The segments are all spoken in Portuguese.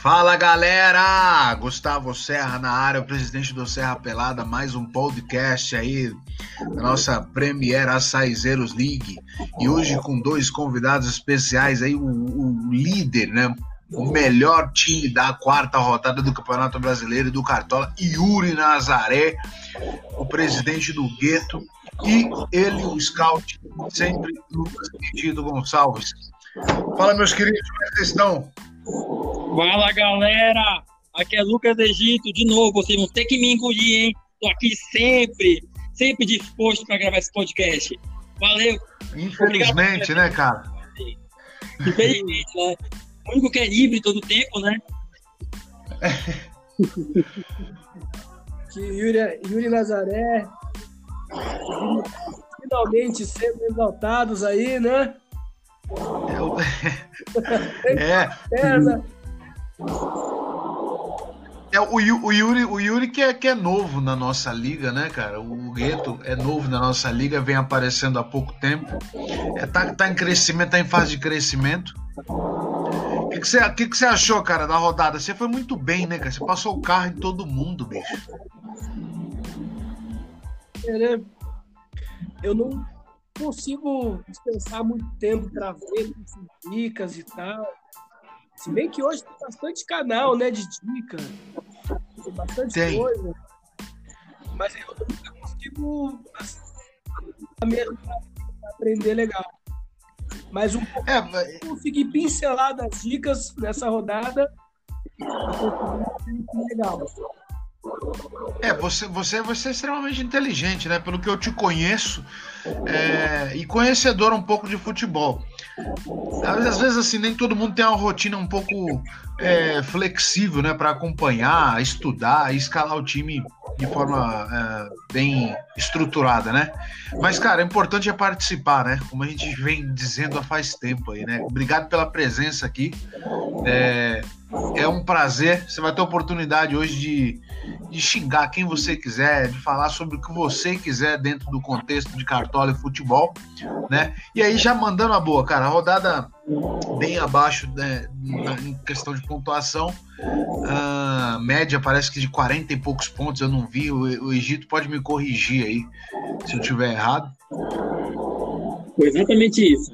Fala galera! Gustavo Serra na área, o presidente do Serra Pelada, mais um podcast aí da nossa Premier Açaizeiros League. E hoje com dois convidados especiais aí, o, o líder, né? O melhor time da quarta rodada do Campeonato Brasileiro e do Cartola, Yuri Nazaré, o presidente do Gueto, e ele, o scout, sempre Lucas Pedido Gonçalves. Fala, meus queridos, como é que vocês estão? Fala galera, aqui é Lucas Egito, de novo, vocês vão ter que me engolir, hein? Tô aqui sempre, sempre disposto para gravar esse podcast. Valeu! Infelizmente, né, cara? Infelizmente, né? O único que é livre todo tempo, né? que Yuri, Yuri Nazaré, finalmente sendo exaltados aí, né? É. é. É, o, o, Yuri, o Yuri que é, que é novo na nossa liga, né, cara? O Gueto é novo na nossa liga, vem aparecendo há pouco tempo. É, tá, tá em crescimento, tá em fase de crescimento. O que, você, que, que achou, cara, da rodada? Você foi muito bem, né, cara? Você passou o carro em todo mundo, bicho. É, né? Eu não consigo dispensar muito tempo para ver dicas e tal. Se bem que hoje tem bastante canal, né, de dica. Tem bastante tem. coisa. Mas eu nunca consigo assim, aprender legal. Mas um pouco é, mas... consegui pincelar das dicas nessa rodada. Legal. É, você, você, você é extremamente inteligente, né? Pelo que eu te conheço é, e conhecedor um pouco de futebol. Às vezes, assim, nem todo mundo tem uma rotina um pouco é, flexível, né? Para acompanhar, estudar, escalar o time de forma é, bem estruturada, né? Mas, cara, o importante é participar, né? Como a gente vem dizendo há faz tempo aí, né? Obrigado pela presença aqui. É, é um prazer. Você vai ter a oportunidade hoje de, de xingar quem você quiser, de falar sobre o que você quiser dentro do contexto de cartola e futebol, né? E aí já mandando a boa, cara, a rodada bem abaixo né, em questão de pontuação, uh, média parece que de 40 e poucos pontos, eu não vi. O, o Egito pode me corrigir aí se eu tiver errado. Foi exatamente isso.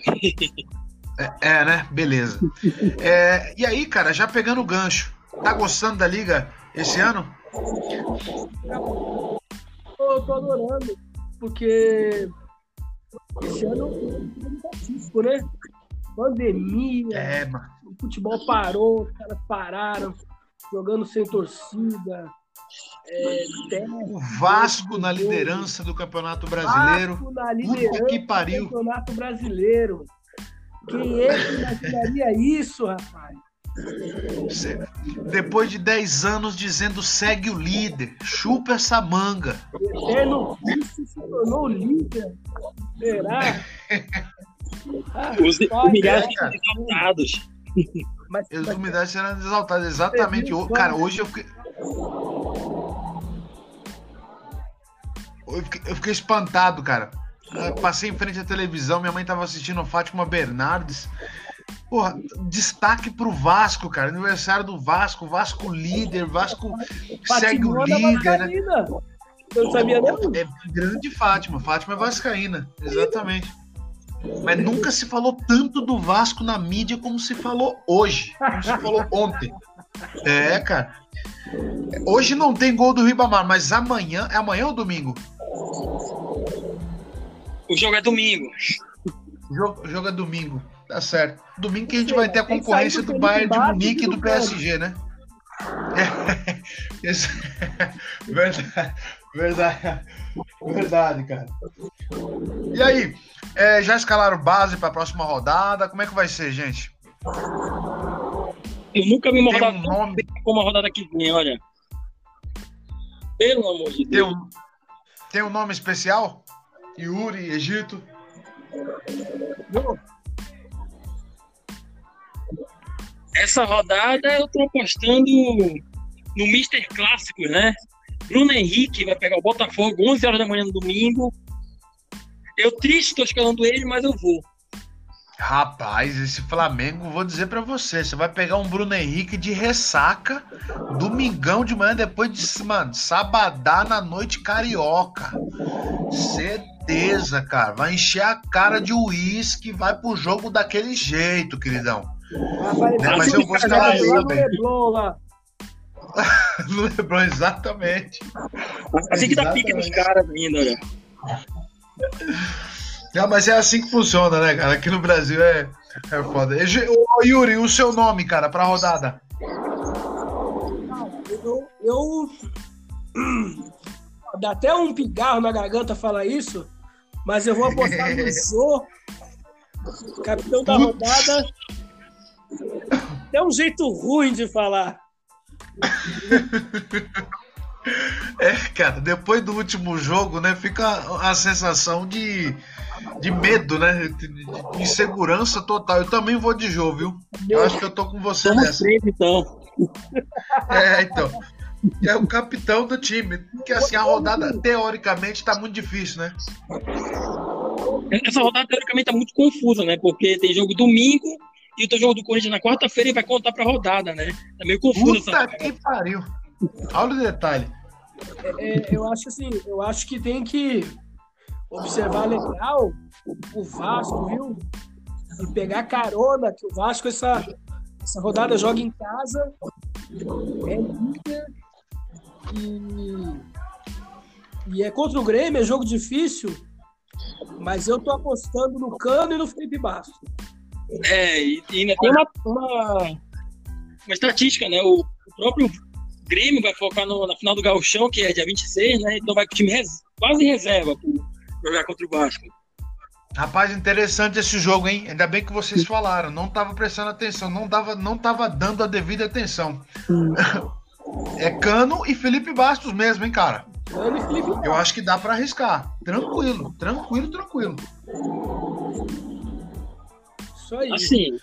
É, é, né? Beleza. É, e aí, cara, já pegando o gancho, tá gostando da liga esse ano? Eu tô adorando, porque esse ano é né? Pandemia, é, mano. o futebol parou, os caras pararam, jogando sem torcida. É, o Vasco na liderança do Campeonato Brasileiro. Vasco na liderança que pariu. do Campeonato Brasileiro. Quem é que imaginaria isso, rapaz? Depois de 10 anos dizendo segue o líder, chupa essa manga. Eterno vice se tornou líder. Será? Os humilhados serão exaltados. Os humilhados serão exaltados, exatamente. Cara, hoje eu fiquei. Eu fiquei espantado, cara. Eu passei em frente à televisão, minha mãe tava assistindo a Fátima Bernardes. Porra, destaque pro Vasco, cara. Aniversário do Vasco, Vasco líder, Vasco segue o líder. Né? Eu não sabia não. É grande Fátima, Fátima é vascaína, exatamente. Mas nunca se falou tanto do Vasco na mídia como se falou hoje, como se falou ontem. É, cara. Hoje não tem gol do Ribamar, mas amanhã, é amanhã ou domingo? O jogo é domingo. O jogo, o jogo é domingo. Tá certo. Domingo que a gente vai ter a concorrência do Bayern de Munique e do PSG, né? É, verdade, verdade, verdade, cara. E aí, é, já escalaram base para a próxima rodada? Como é que vai ser, gente? Eu nunca vi uma Tem rodada um nome... como a rodada que vem, olha. Pelo amor de Deus. Tem um, tem um nome especial? Yuri, Egito? Não. Essa rodada eu tô apostando no Mister Clássico, né? Bruno Henrique vai pegar o Botafogo 11 horas da manhã no domingo. Eu triste, tô escalando ele, mas eu vou. Rapaz, esse Flamengo, vou dizer para você, você vai pegar um Bruno Henrique de ressaca, domingão de manhã, depois de, mano, sabadá na noite carioca. Certeza, cara. Vai encher a cara de uísque, vai pro jogo daquele jeito, queridão. Né? Mas eu vou escalar ele, Leblon, lá. no Lebron, exatamente. Assim que dá pique nos caras ainda, né? Não, mas é assim que funciona, né, cara? Aqui no Brasil é, é foda. Ô, Yuri, o seu nome, cara, pra rodada? Eu, eu. Dá até um pigarro na garganta falar isso, mas eu vou apostar no Jô, capitão da rodada. É um jeito ruim de falar. É, cara, depois do último jogo, né, fica a sensação de de medo, né? De insegurança total. Eu também vou de jogo, viu? Eu acho que eu tô com você nessa. Então. É, então. É o capitão do time. Que assim, a rodada, teoricamente, tá muito difícil, né? Essa rodada, teoricamente, tá muito confusa, né? Porque tem jogo domingo e o teu jogo do Corinthians na quarta-feira e vai contar pra rodada, né? Tá meio confuso Puta essa que pariu. Olha o detalhe. É, é, eu acho assim, eu acho que tem que observar legal o Vasco, viu? E pegar carona, que o Vasco, essa, essa rodada joga em casa, é líder e, e é contra o Grêmio, é jogo difícil, mas eu tô apostando no Cano e no Felipe Bastos. É, e, e ainda tem uma, uma, uma estatística, né? O, o próprio Grêmio vai focar no, na final do Gauchão, que é dia 26, né? Então vai com o time res, quase reserva pro, jogar contra o Vasco. Rapaz, interessante esse jogo, hein? Ainda bem que vocês falaram. Não tava prestando atenção, não tava, não tava dando a devida atenção. é Cano e Felipe Bastos mesmo, hein, cara? Eu acho que dá para arriscar. Tranquilo, tranquilo, tranquilo. Só isso. Assim.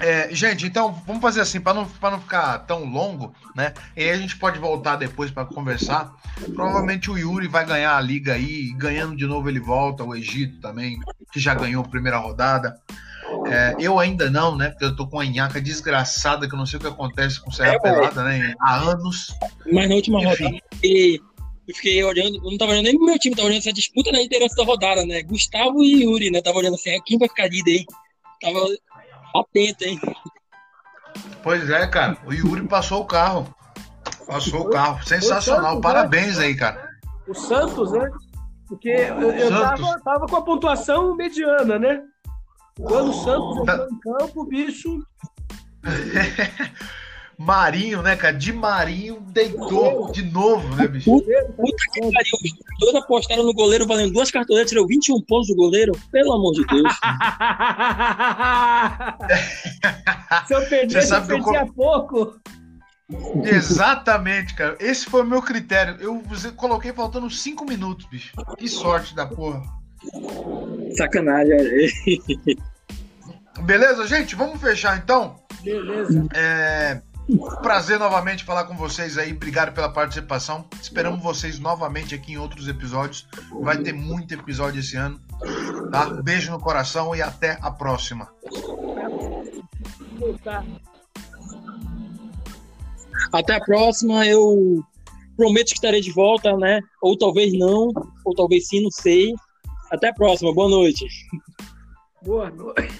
É, gente, então vamos fazer assim, para não, não ficar tão longo, né? E aí a gente pode voltar depois para conversar. Provavelmente o Yuri vai ganhar a liga aí, ganhando de novo ele volta, o Egito também, que já ganhou a primeira rodada. É, eu ainda não, né? Porque eu tô com a nhaca desgraçada, que eu não sei o que acontece com Serra é, Pelada, né? Há anos. Mas na última Enfim. rodada, eu fiquei olhando, eu não tava olhando nem pro meu time, tava olhando essa disputa na liderança da rodada, né? Gustavo e Yuri, né? Tava olhando assim, quem vai ficar líder aí? Tava Atento, hein? Pois é, cara. O Yuri passou o carro. Passou o carro. Sensacional. Santos, Parabéns né? aí, cara. O Santos, né? Porque eu, eu tava, tava, com a pontuação mediana, né? Quando o Santos entrou em campo, o bicho. Marinho, né, cara? De Marinho deitou de novo, né, bicho? Puta, que pariu. Todos apostaram no goleiro valendo duas cartoletas, tirou 21 pontos do goleiro. Pelo amor de Deus. Se eu perder, Você eu perdi eu... pouco. Exatamente, cara. Esse foi o meu critério. Eu coloquei faltando 5 minutos, bicho. Que sorte da porra. Sacanagem, Beleza, gente? Vamos fechar então? Beleza. É... Prazer novamente falar com vocês aí. Obrigado pela participação. Esperamos vocês novamente aqui em outros episódios. Vai ter muito episódio esse ano. Tá? Beijo no coração e até a próxima. Até a próxima. Eu prometo que estarei de volta, né? Ou talvez não, ou talvez sim, não sei. Até a próxima. Boa noite. Boa noite.